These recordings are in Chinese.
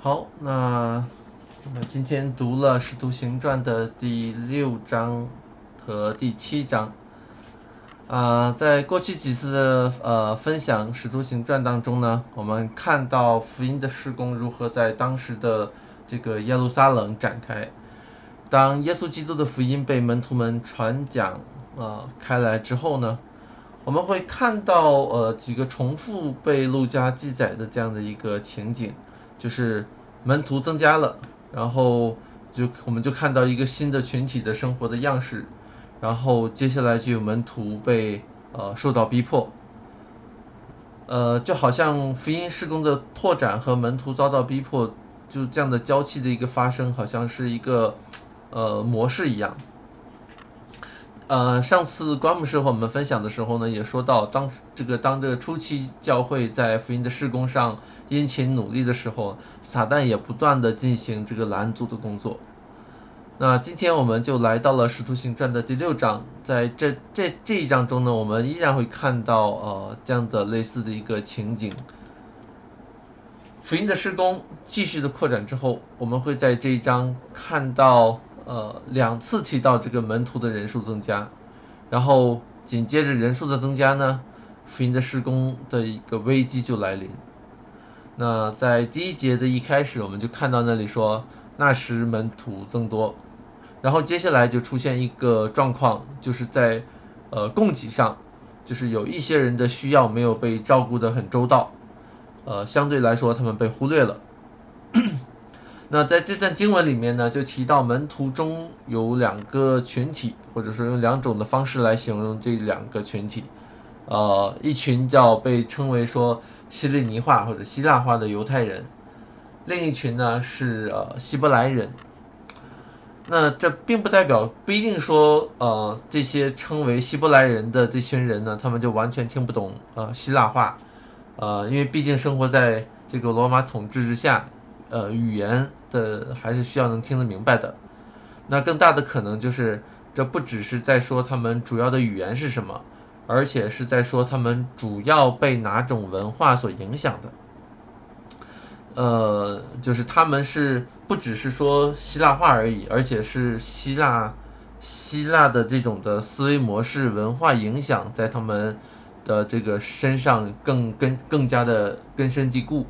好，那我们今天读了《使徒行传》的第六章和第七章。啊，在过去几次的呃分享《使徒行传》当中呢，我们看到福音的施工如何在当时的这个耶路撒冷展开。当耶稣基督的福音被门徒们传讲呃开来之后呢，我们会看到呃几个重复被路加记载的这样的一个情景，就是门徒增加了，然后就我们就看到一个新的群体的生活的样式，然后接下来就有门徒被呃受到逼迫，呃就好像福音施工的拓展和门徒遭到逼迫就这样的交替的一个发生，好像是一个。呃，模式一样。呃，上次关牧师和我们分享的时候呢，也说到，当这个当这个初期教会在福音的施工上殷勤努力的时候，撒旦也不断的进行这个拦阻的工作。那今天我们就来到了使徒行传的第六章，在这这这一章中呢，我们依然会看到呃这样的类似的一个情景。福音的施工继续的扩展之后，我们会在这一章看到。呃，两次提到这个门徒的人数增加，然后紧接着人数的增加呢，福音的施工的一个危机就来临。那在第一节的一开始，我们就看到那里说，那时门徒增多，然后接下来就出现一个状况，就是在呃供给上，就是有一些人的需要没有被照顾的很周到，呃，相对来说他们被忽略了。那在这段经文里面呢，就提到门徒中有两个群体，或者说用两种的方式来形容这两个群体，呃，一群叫被称为说希利尼化或者希腊化的犹太人，另一群呢是呃希伯来人。那这并不代表不一定说呃这些称为希伯来人的这群人呢，他们就完全听不懂呃希腊话，呃，因为毕竟生活在这个罗马统治之下。呃，语言的还是需要能听得明白的。那更大的可能就是，这不只是在说他们主要的语言是什么，而且是在说他们主要被哪种文化所影响的。呃，就是他们是不只是说希腊话而已，而且是希腊希腊的这种的思维模式、文化影响在他们的这个身上更根更加的根深蒂固。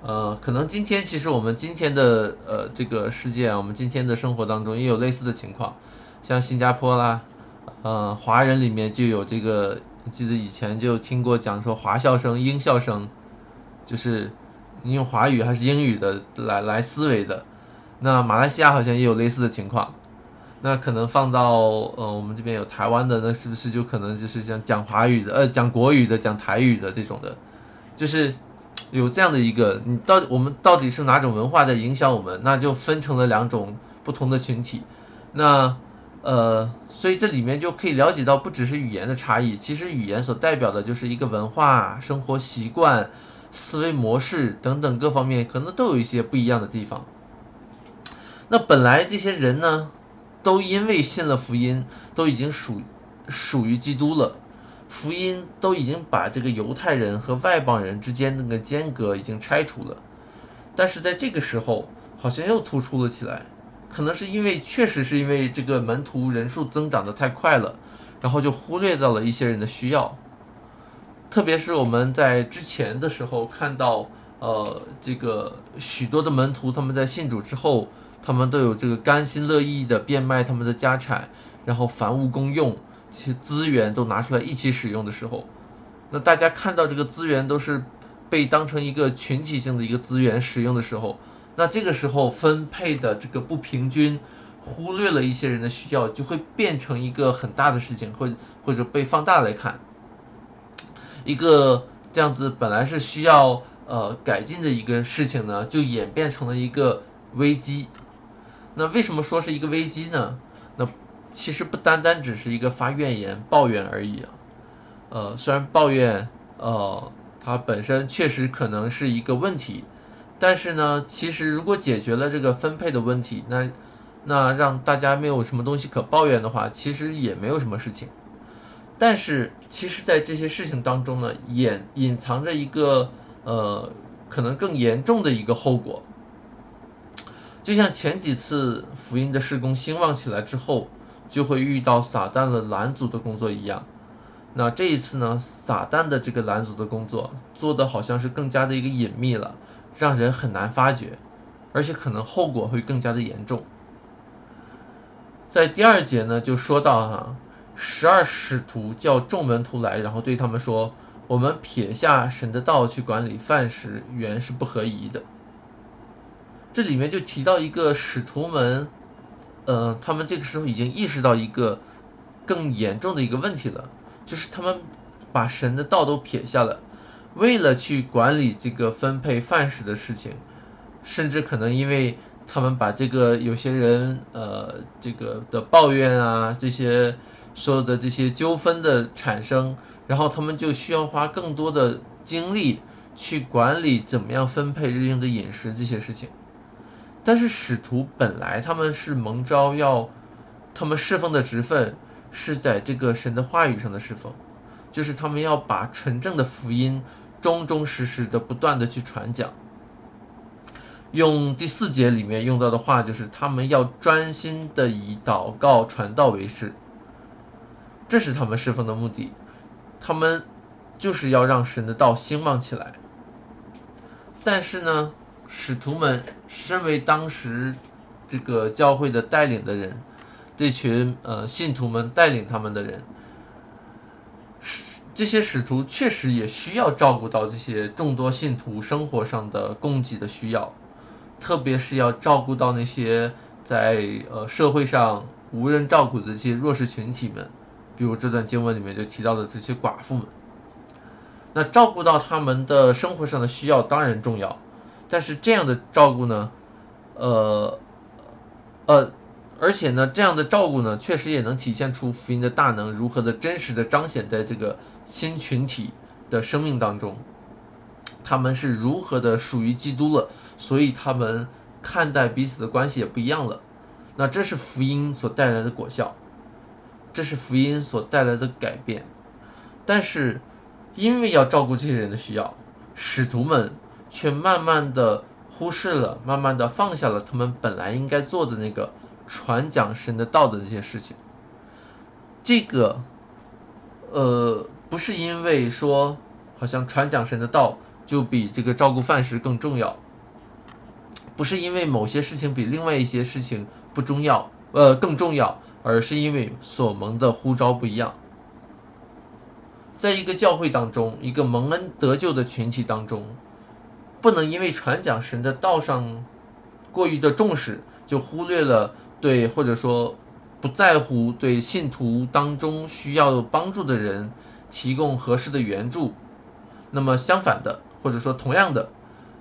呃，可能今天其实我们今天的呃这个世界，我们今天的生活当中也有类似的情况，像新加坡啦，呃，华人里面就有这个，记得以前就听过讲说华校生、英校生，就是你用华语还是英语的来来思维的。那马来西亚好像也有类似的情况，那可能放到呃我们这边有台湾的，那是不是就可能就是像讲华语的，呃讲国语的，讲台语的这种的，就是。有这样的一个，你到我们到底是哪种文化在影响我们？那就分成了两种不同的群体。那呃，所以这里面就可以了解到，不只是语言的差异，其实语言所代表的就是一个文化、生活习惯、思维模式等等各方面，可能都有一些不一样的地方。那本来这些人呢，都因为信了福音，都已经属属于基督了。福音都已经把这个犹太人和外邦人之间那个间隔已经拆除了，但是在这个时候好像又突出了起来，可能是因为确实是因为这个门徒人数增长的太快了，然后就忽略到了一些人的需要，特别是我们在之前的时候看到呃这个许多的门徒他们在信主之后，他们都有这个甘心乐意的变卖他们的家产，然后凡物公用。些资源都拿出来一起使用的时候，那大家看到这个资源都是被当成一个群体性的一个资源使用的时候，那这个时候分配的这个不平均，忽略了一些人的需要，就会变成一个很大的事情，或或者被放大来看，一个这样子本来是需要呃改进的一个事情呢，就演变成了一个危机。那为什么说是一个危机呢？那其实不单单只是一个发怨言、抱怨而已啊。呃，虽然抱怨，呃，它本身确实可能是一个问题，但是呢，其实如果解决了这个分配的问题，那那让大家没有什么东西可抱怨的话，其实也没有什么事情。但是，其实，在这些事情当中呢，隐隐藏着一个呃，可能更严重的一个后果，就像前几次福音的施工兴旺起来之后，就会遇到撒旦的拦阻的工作一样。那这一次呢，撒旦的这个拦阻的工作做的好像是更加的一个隐秘了，让人很难发觉，而且可能后果会更加的严重。在第二节呢，就说到哈，十二使徒叫众门徒来，然后对他们说，我们撇下神的道去管理饭食，原是不合宜的。这里面就提到一个使徒们，呃，他们这个时候已经意识到一个更严重的一个问题了，就是他们把神的道都撇下了，为了去管理这个分配饭食的事情，甚至可能因为他们把这个有些人呃这个的抱怨啊这些所有的这些纠纷的产生，然后他们就需要花更多的精力去管理怎么样分配日用的饮食这些事情。但是使徒本来他们是蒙召要，他们侍奉的职分是在这个神的话语上的侍奉，就是他们要把纯正的福音忠忠实实的不断的去传讲。用第四节里面用到的话就是他们要专心的以祷告传道为事，这是他们侍奉的目的，他们就是要让神的道兴旺起来。但是呢？使徒们身为当时这个教会的带领的人，这群呃信徒们带领他们的人，使这些使徒确实也需要照顾到这些众多信徒生活上的供给的需要，特别是要照顾到那些在呃社会上无人照顾的这些弱势群体们，比如这段经文里面就提到的这些寡妇们，那照顾到他们的生活上的需要当然重要。但是这样的照顾呢，呃，呃，而且呢，这样的照顾呢，确实也能体现出福音的大能如何的真实的彰显在这个新群体的生命当中，他们是如何的属于基督了，所以他们看待彼此的关系也不一样了。那这是福音所带来的果效，这是福音所带来的改变。但是因为要照顾这些人的需要，使徒们。却慢慢的忽视了，慢慢的放下了他们本来应该做的那个传讲神的道的这些事情。这个，呃，不是因为说好像传讲神的道就比这个照顾饭食更重要，不是因为某些事情比另外一些事情不重要，呃，更重要，而是因为所蒙的呼召不一样。在一个教会当中，一个蒙恩得救的群体当中。不能因为传讲神的道上过于的重视，就忽略了对或者说不在乎对信徒当中需要帮助的人提供合适的援助。那么相反的，或者说同样的，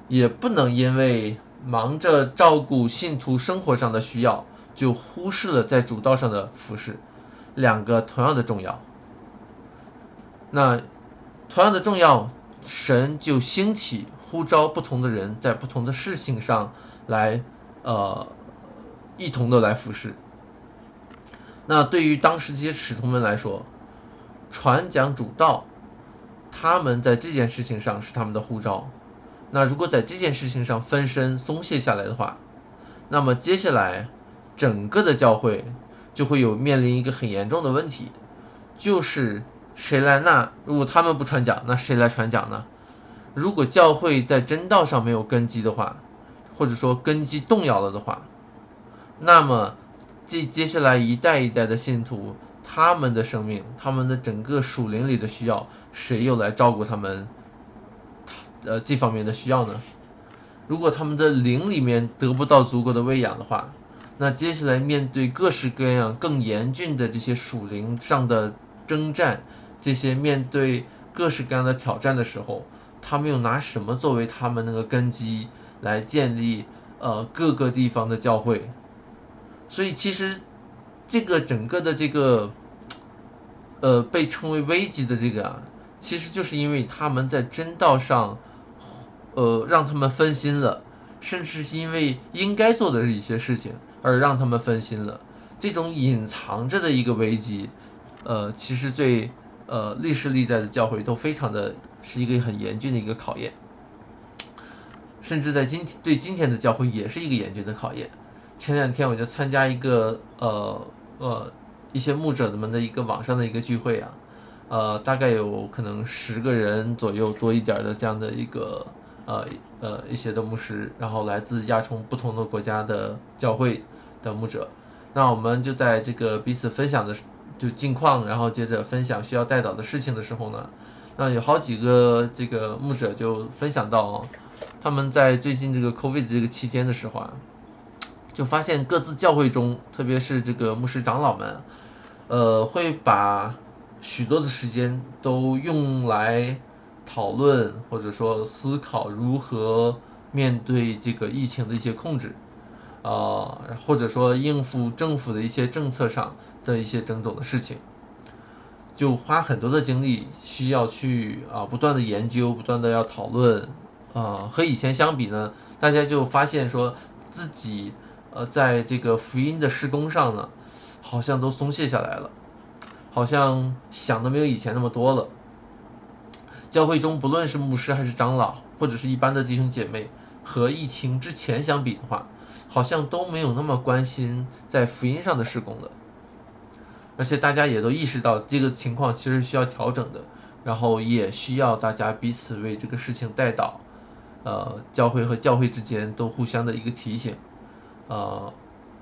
也不能因为忙着照顾信徒生活上的需要，就忽视了在主道上的服饰。两个同样的重要。那同样的重要，神就兴起。呼召不同的人在不同的事情上来呃一同的来服侍。那对于当时这些使徒们来说，传讲主道，他们在这件事情上是他们的呼召。那如果在这件事情上分身松懈下来的话，那么接下来整个的教会就会有面临一个很严重的问题，就是谁来那如果他们不传讲，那谁来传讲呢？如果教会在真道上没有根基的话，或者说根基动摇了的话，那么这接下来一代一代的信徒，他们的生命，他们的整个属灵里的需要，谁又来照顾他们？呃，这方面的需要呢？如果他们的灵里面得不到足够的喂养的话，那接下来面对各式各样更严峻的这些属灵上的征战，这些面对各式各样的挑战的时候。他们又拿什么作为他们那个根基来建立呃各个地方的教会？所以其实这个整个的这个呃被称为危机的这个啊，其实就是因为他们在真道上呃让他们分心了，甚至是因为应该做的一些事情而让他们分心了。这种隐藏着的一个危机，呃，其实最。呃，历史历代的教会都非常的是一个很严峻的一个考验。甚至在今对今天的教会也是一个严峻的考验。前两天我就参加一个呃呃一些牧者们的一个网上的一个聚会啊，呃大概有可能十个人左右多一点的这样的一个呃呃一些的牧师，然后来自亚从不同的国家的教会的牧者，那我们就在这个彼此分享的就近况，然后接着分享需要带导的事情的时候呢，那有好几个这个牧者就分享到，他们在最近这个 COVID 这个期间的时候啊。就发现各自教会中，特别是这个牧师长老们，呃，会把许多的时间都用来讨论或者说思考如何面对这个疫情的一些控制，啊，或者说应付政府的一些政策上的一些种种的事情，就花很多的精力需要去啊不断的研究，不断的要讨论，啊，和以前相比呢，大家就发现说自己。呃，在这个福音的施工上呢，好像都松懈下来了，好像想的没有以前那么多了。教会中不论是牧师还是长老，或者是一般的弟兄姐妹，和疫情之前相比的话，好像都没有那么关心在福音上的施工了。而且大家也都意识到这个情况其实需要调整的，然后也需要大家彼此为这个事情带导，呃，教会和教会之间都互相的一个提醒。呃，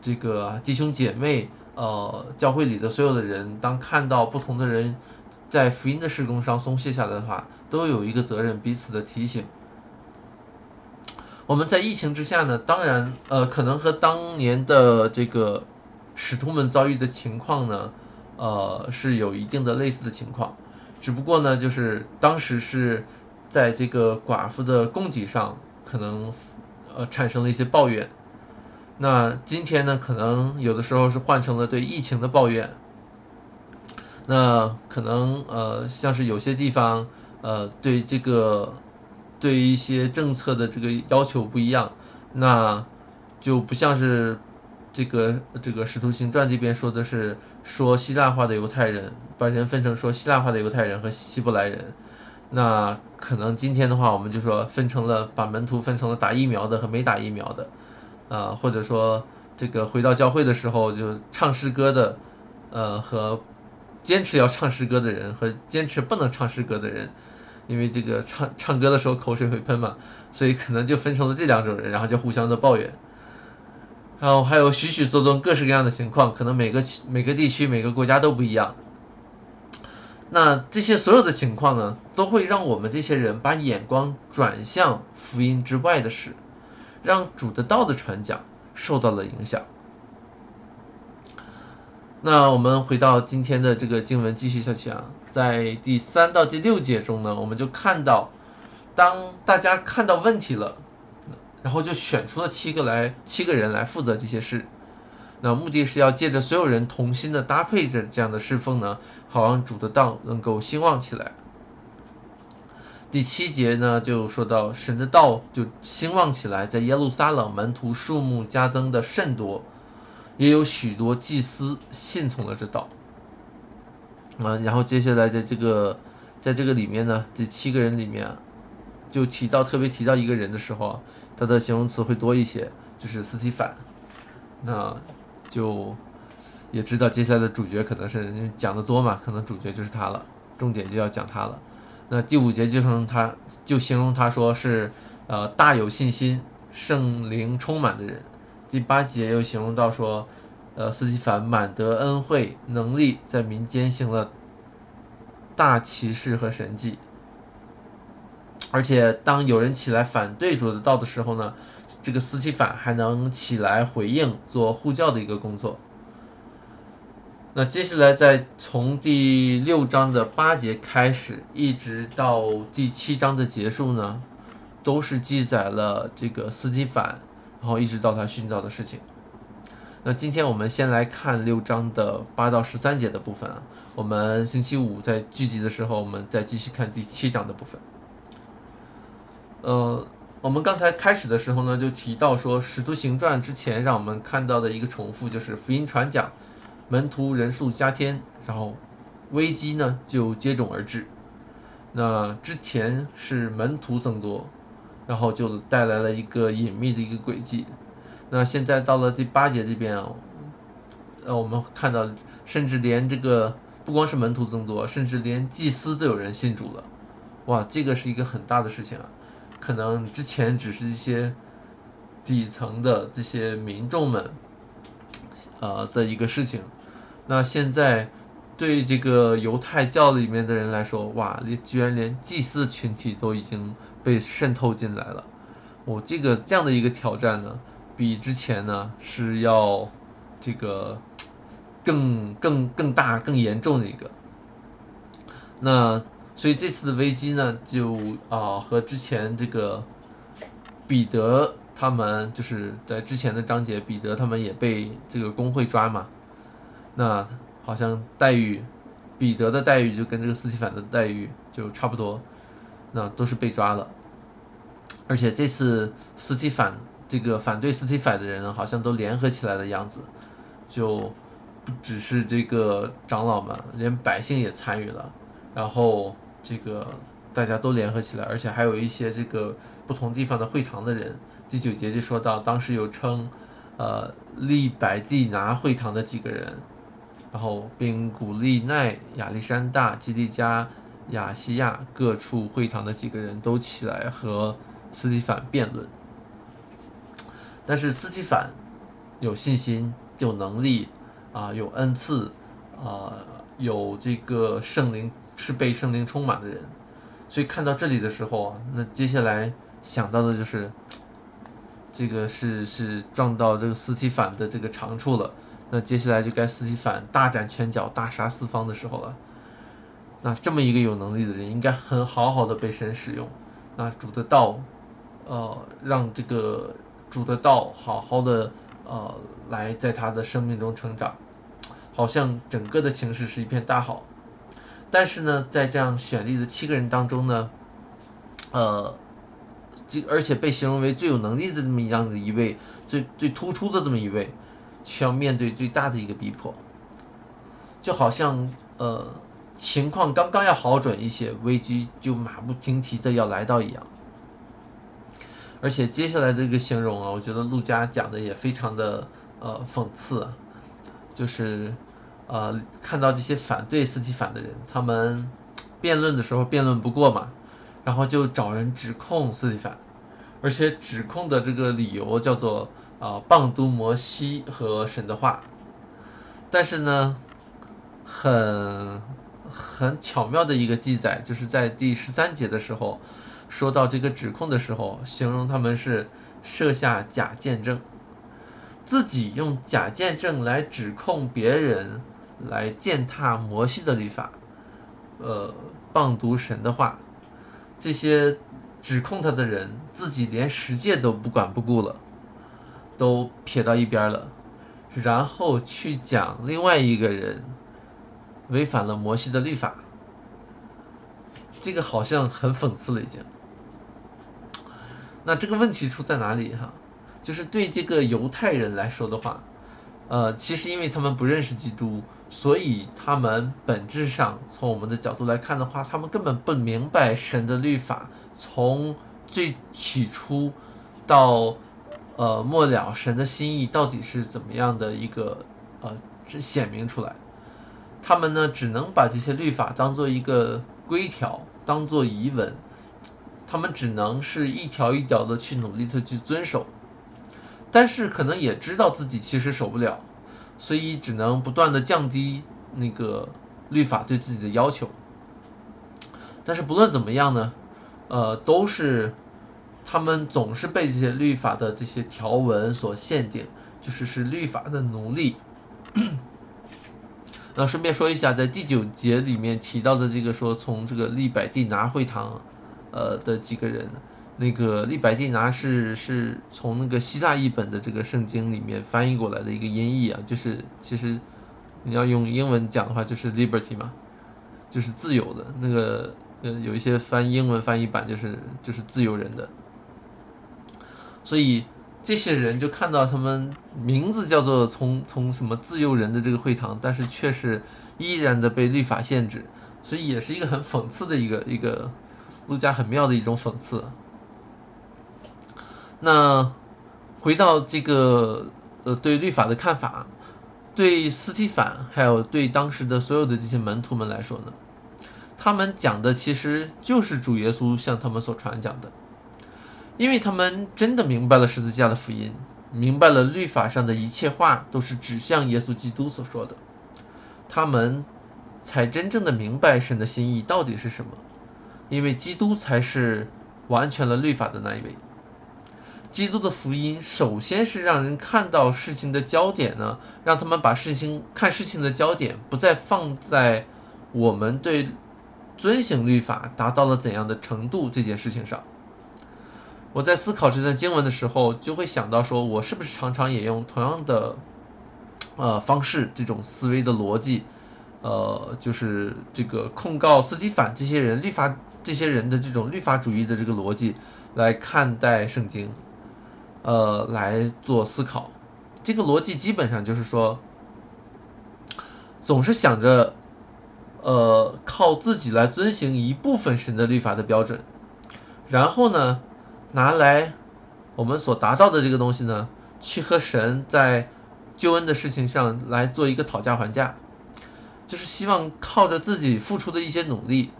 这个弟兄姐妹，呃，教会里的所有的人，当看到不同的人在福音的施工上松懈下来的话，都有一个责任，彼此的提醒。我们在疫情之下呢，当然，呃，可能和当年的这个使徒们遭遇的情况呢，呃，是有一定的类似的情况，只不过呢，就是当时是在这个寡妇的供给上，可能呃产生了一些抱怨。那今天呢，可能有的时候是换成了对疫情的抱怨。那可能呃，像是有些地方呃，对这个对于一些政策的这个要求不一样，那就不像是这个这个使徒行传这边说的是说希腊化的犹太人，把人分成说希腊化的犹太人和希伯来人。那可能今天的话，我们就说分成了把门徒分成了打疫苗的和没打疫苗的。啊，或者说这个回到教会的时候，就唱诗歌的，呃，和坚持要唱诗歌的人和坚持不能唱诗歌的人，因为这个唱唱歌的时候口水会喷嘛，所以可能就分成了这两种人，然后就互相的抱怨。然后还有许许多多各式各样的情况，可能每个每个地区每个国家都不一样。那这些所有的情况呢，都会让我们这些人把眼光转向福音之外的事。让主的道的传讲受到了影响。那我们回到今天的这个经文继续下去啊，在第三到第六节中呢，我们就看到，当大家看到问题了，然后就选出了七个来七个人来负责这些事。那目的是要借着所有人同心的搭配着这样的侍奉呢，好让主的道能够兴旺起来。第七节呢，就说到神的道就兴旺起来，在耶路撒冷门徒数目加增的甚多，也有许多祭司信从了这道。啊，然后接下来的这个，在这个里面呢，这七个人里面，就提到特别提到一个人的时候，他的形容词会多一些，就是斯提凡。那就也知道接下来的主角可能是讲的多嘛，可能主角就是他了，重点就要讲他了。那第五节就称他，就形容他说是呃大有信心、圣灵充满的人。第八节又形容到说，呃斯蒂凡满得恩惠能力，在民间行了大奇事和神迹。而且当有人起来反对主的道的时候呢，这个斯蒂凡还能起来回应，做护教的一个工作。那接下来再从第六章的八节开始，一直到第七章的结束呢，都是记载了这个斯基凡，然后一直到他殉道的事情。那今天我们先来看六章的八到十三节的部分啊，我们星期五在聚集的时候，我们再继续看第七章的部分。呃，我们刚才开始的时候呢，就提到说《使徒行传》之前让我们看到的一个重复，就是福音传讲。门徒人数加添，然后危机呢就接踵而至。那之前是门徒增多，然后就带来了一个隐秘的一个轨迹。那现在到了第八节这边，呃，我们看到，甚至连这个不光是门徒增多，甚至连祭司都有人信主了。哇，这个是一个很大的事情啊！可能之前只是一些底层的这些民众们，呃的一个事情。那现在对这个犹太教里面的人来说，哇，你居然连祭司群体都已经被渗透进来了。我这个这样的一个挑战呢？比之前呢是要这个更更更大更严重的一个，那所以这次的危机呢就啊和之前这个彼得他们就是在之前的章节彼得他们也被这个工会抓嘛，那好像待遇彼得的待遇就跟这个斯蒂凡的待遇就差不多，那都是被抓了，而且这次斯蒂凡。这个反对斯蒂法的人好像都联合起来的样子，就不只是这个长老们，连百姓也参与了，然后这个大家都联合起来，而且还有一些这个不同地方的会堂的人。第九节就说到，当时有称呃利百地拿会堂的几个人，然后并鼓励奈亚历山大、基利加、亚细亚各处会堂的几个人都起来和斯蒂凡辩论。但是斯蒂凡有信心、有能力啊，有恩赐啊，有这个圣灵是被圣灵充满的人，所以看到这里的时候啊，那接下来想到的就是这个是是撞到这个斯蒂凡的这个长处了，那接下来就该斯蒂凡大展拳脚、大杀四方的时候了。那这么一个有能力的人，应该很好好的被神使用，那主的道呃让这个。主的道好好的呃来在他的生命中成长，好像整个的形势是一片大好。但是呢，在这样选立的七个人当中呢，呃，这而且被形容为最有能力的这么一样的一位，最最突出的这么一位，却要面对最大的一个逼迫，就好像呃情况刚刚要好转一些，危机就马不停蹄的要来到一样。而且接下来这个形容啊，我觉得陆家讲的也非常的呃讽刺，就是呃看到这些反对斯蒂凡的人，他们辩论的时候辩论不过嘛，然后就找人指控斯蒂凡，而且指控的这个理由叫做啊棒读摩西和神的话，但是呢很很巧妙的一个记载，就是在第十三节的时候。说到这个指控的时候，形容他们是设下假见证，自己用假见证来指控别人，来践踏摩西的律法，呃，谤读神的话，这些指控他的人自己连十诫都不管不顾了，都撇到一边了，然后去讲另外一个人违反了摩西的律法，这个好像很讽刺了已经。那这个问题出在哪里哈？就是对这个犹太人来说的话，呃，其实因为他们不认识基督，所以他们本质上从我们的角度来看的话，他们根本不明白神的律法，从最起初到呃末了，神的心意到底是怎么样的一个呃显明出来。他们呢，只能把这些律法当做一个规条，当做遗文。他们只能是一条一条的去努力的去遵守，但是可能也知道自己其实守不了，所以只能不断的降低那个律法对自己的要求。但是不论怎么样呢，呃，都是他们总是被这些律法的这些条文所限定，就是是律法的奴隶。那顺便说一下，在第九节里面提到的这个说从这个利百地拿会堂。呃的几个人，那个利百蒂拿是是从那个希腊译本的这个圣经里面翻译过来的一个音译啊，就是其实你要用英文讲的话就是 liberty 嘛，就是自由的那个呃有一些翻英文翻译版就是就是自由人的，所以这些人就看到他们名字叫做从从什么自由人的这个会堂，但是却是依然的被律法限制，所以也是一个很讽刺的一个一个。陆家很妙的一种讽刺，那回到这个呃对律法的看法，对斯提凡还有对当时的所有的这些门徒们来说呢，他们讲的其实就是主耶稣向他们所传讲的，因为他们真的明白了十字架的福音，明白了律法上的一切话都是指向耶稣基督所说的，他们才真正的明白神的心意到底是什么，因为基督才是完全了律法的那一位。基督的福音首先是让人看到事情的焦点呢，让他们把事情看事情的焦点不再放在我们对遵行律法达到了怎样的程度这件事情上。我在思考这段经文的时候，就会想到说，我是不是常常也用同样的呃方式，这种思维的逻辑，呃，就是这个控告斯基反这些人律法这些人的这种律法主义的这个逻辑来看待圣经。呃，来做思考，这个逻辑基本上就是说，总是想着，呃，靠自己来遵行一部分神的律法的标准，然后呢，拿来我们所达到的这个东西呢，去和神在救恩的事情上来做一个讨价还价，就是希望靠着自己付出的一些努力，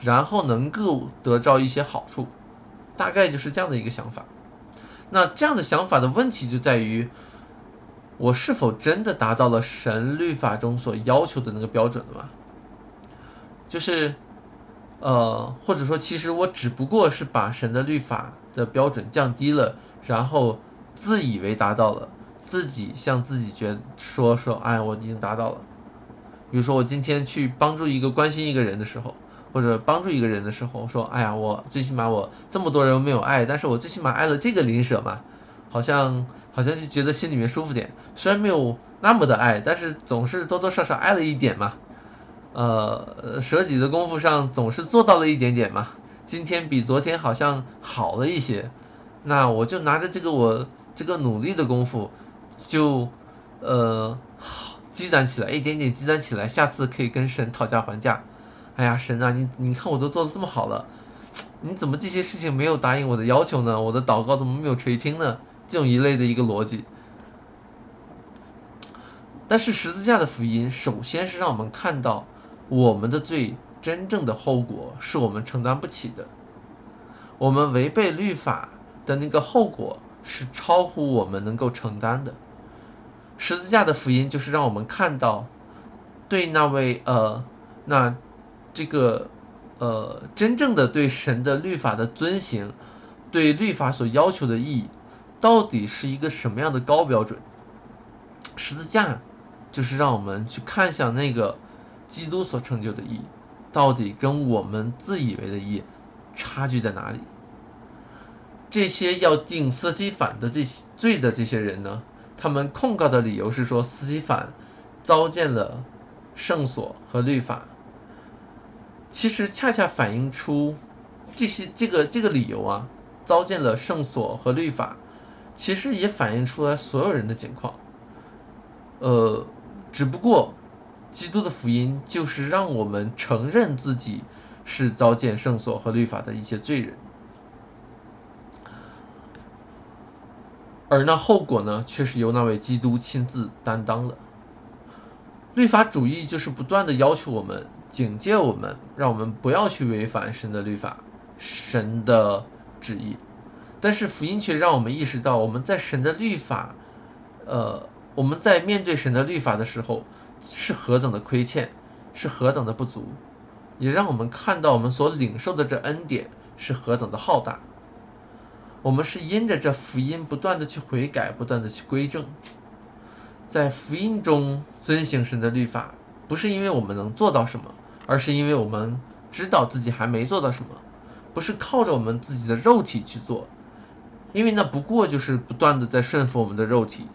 然后能够得到一些好处，大概就是这样的一个想法。那这样的想法的问题就在于，我是否真的达到了神律法中所要求的那个标准了吗？就是，呃，或者说，其实我只不过是把神的律法的标准降低了，然后自以为达到了，自己向自己觉说说，哎，我已经达到了。比如说，我今天去帮助一个关心一个人的时候。或者帮助一个人的时候，说，哎呀，我最起码我这么多人没有爱，但是我最起码爱了这个邻舍嘛，好像好像就觉得心里面舒服点，虽然没有那么的爱，但是总是多多少少爱了一点嘛，呃，舍己的功夫上总是做到了一点点嘛，今天比昨天好像好了一些，那我就拿着这个我这个努力的功夫，就呃积攒起来一点点积攒起来，下次可以跟神讨价还价。哎呀，神啊，你你看我都做的这么好了，你怎么这些事情没有答应我的要求呢？我的祷告怎么没有垂听呢？这种一类的一个逻辑。但是十字架的福音，首先是让我们看到我们的罪真正的后果是我们承担不起的，我们违背律法的那个后果是超乎我们能够承担的。十字架的福音就是让我们看到，对那位呃那。这个呃，真正的对神的律法的遵行，对律法所要求的意义，到底是一个什么样的高标准？十字架就是让我们去看向那个基督所成就的意义，到底跟我们自以为的义差距在哪里？这些要定斯提反的这些罪的这些人呢，他们控告的理由是说斯提反糟践了圣所和律法。其实恰恰反映出这些这个这个理由啊，糟践了圣所和律法，其实也反映出来所有人的境况。呃，只不过基督的福音就是让我们承认自己是糟践圣所和律法的一些罪人，而那后果呢，却是由那位基督亲自担当了。律法主义就是不断的要求我们。警戒我们，让我们不要去违反神的律法、神的旨意。但是福音却让我们意识到，我们在神的律法，呃，我们在面对神的律法的时候，是何等的亏欠，是何等的不足，也让我们看到我们所领受的这恩典是何等的浩大。我们是因着这福音不断的去悔改，不断的去归正，在福音中遵行神的律法，不是因为我们能做到什么。而是因为我们知道自己还没做到什么，不是靠着我们自己的肉体去做，因为那不过就是不断的在顺服我们的肉体，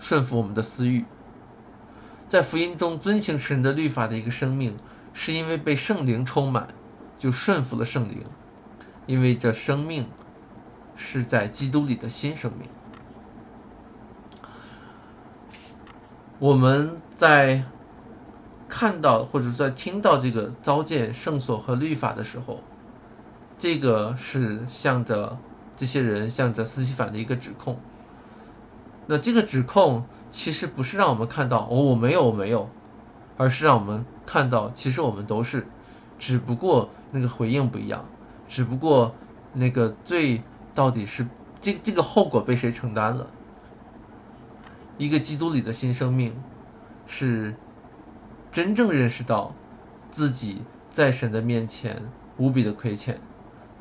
顺服我们的私欲。在福音中遵行神的律法的一个生命，是因为被圣灵充满，就顺服了圣灵，因为这生命是在基督里的新生命。我们在。看到或者在听到这个糟践圣所和律法的时候，这个是向着这些人向着斯提凡的一个指控。那这个指控其实不是让我们看到哦我没有我没有，而是让我们看到其实我们都是，只不过那个回应不一样，只不过那个罪到底是这这个后果被谁承担了？一个基督里的新生命是真正认识到自己在神的面前无比的亏欠，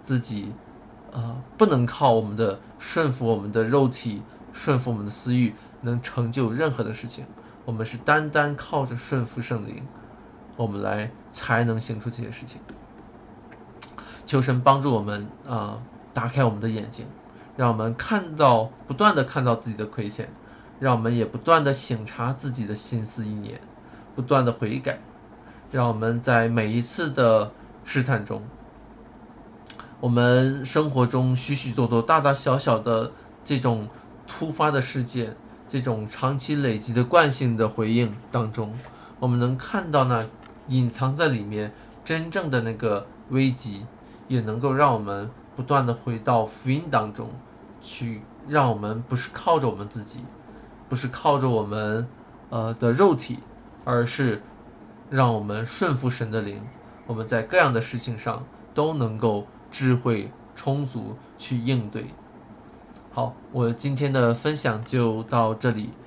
自己啊不能靠我们的顺服我们的肉体。顺服我们的私欲，能成就任何的事情。我们是单单靠着顺服圣灵，我们来才能行出这些事情。求神帮助我们啊，打开我们的眼睛，让我们看到，不断的看到自己的亏欠，让我们也不断的省察自己的心思意念，不断的悔改，让我们在每一次的试探中，我们生活中许许多多大大小小的这种。突发的事件，这种长期累积的惯性的回应当中，我们能看到那隐藏在里面真正的那个危机，也能够让我们不断的回到福音当中去，让我们不是靠着我们自己，不是靠着我们呃的肉体，而是让我们顺服神的灵，我们在各样的事情上都能够智慧充足去应对。好，我今天的分享就到这里。